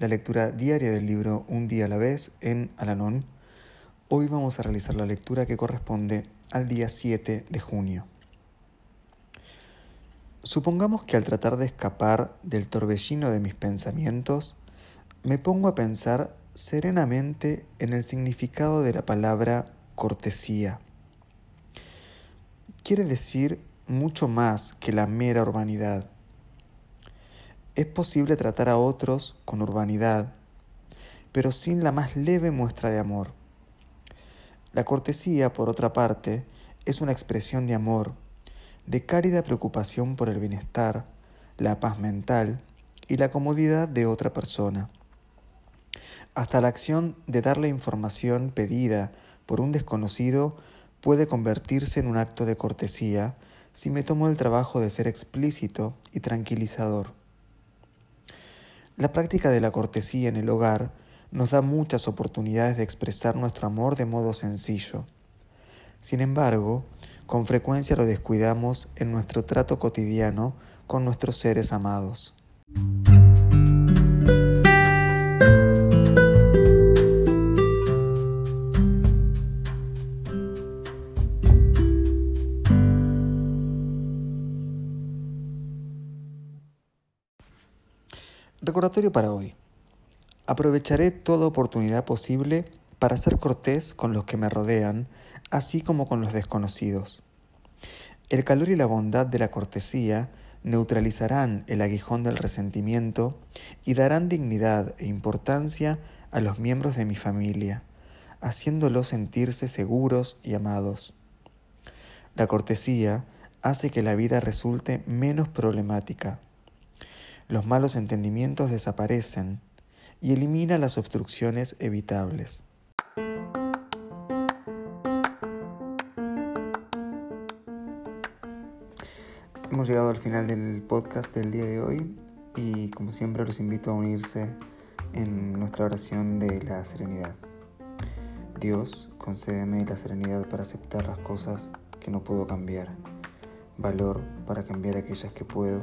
la lectura diaria del libro Un día a la vez en Alanón. Hoy vamos a realizar la lectura que corresponde al día 7 de junio. Supongamos que al tratar de escapar del torbellino de mis pensamientos, me pongo a pensar serenamente en el significado de la palabra cortesía. Quiere decir mucho más que la mera urbanidad. Es posible tratar a otros con urbanidad, pero sin la más leve muestra de amor. La cortesía, por otra parte, es una expresión de amor, de cálida preocupación por el bienestar, la paz mental y la comodidad de otra persona. Hasta la acción de darle información pedida por un desconocido puede convertirse en un acto de cortesía si me tomo el trabajo de ser explícito y tranquilizador. La práctica de la cortesía en el hogar nos da muchas oportunidades de expresar nuestro amor de modo sencillo. Sin embargo, con frecuencia lo descuidamos en nuestro trato cotidiano con nuestros seres amados. Recordatorio para hoy. Aprovecharé toda oportunidad posible para ser cortés con los que me rodean, así como con los desconocidos. El calor y la bondad de la cortesía neutralizarán el aguijón del resentimiento y darán dignidad e importancia a los miembros de mi familia, haciéndolos sentirse seguros y amados. La cortesía hace que la vida resulte menos problemática. Los malos entendimientos desaparecen y elimina las obstrucciones evitables. Hemos llegado al final del podcast del día de hoy y como siempre los invito a unirse en nuestra oración de la serenidad. Dios, concédeme la serenidad para aceptar las cosas que no puedo cambiar, valor para cambiar aquellas que puedo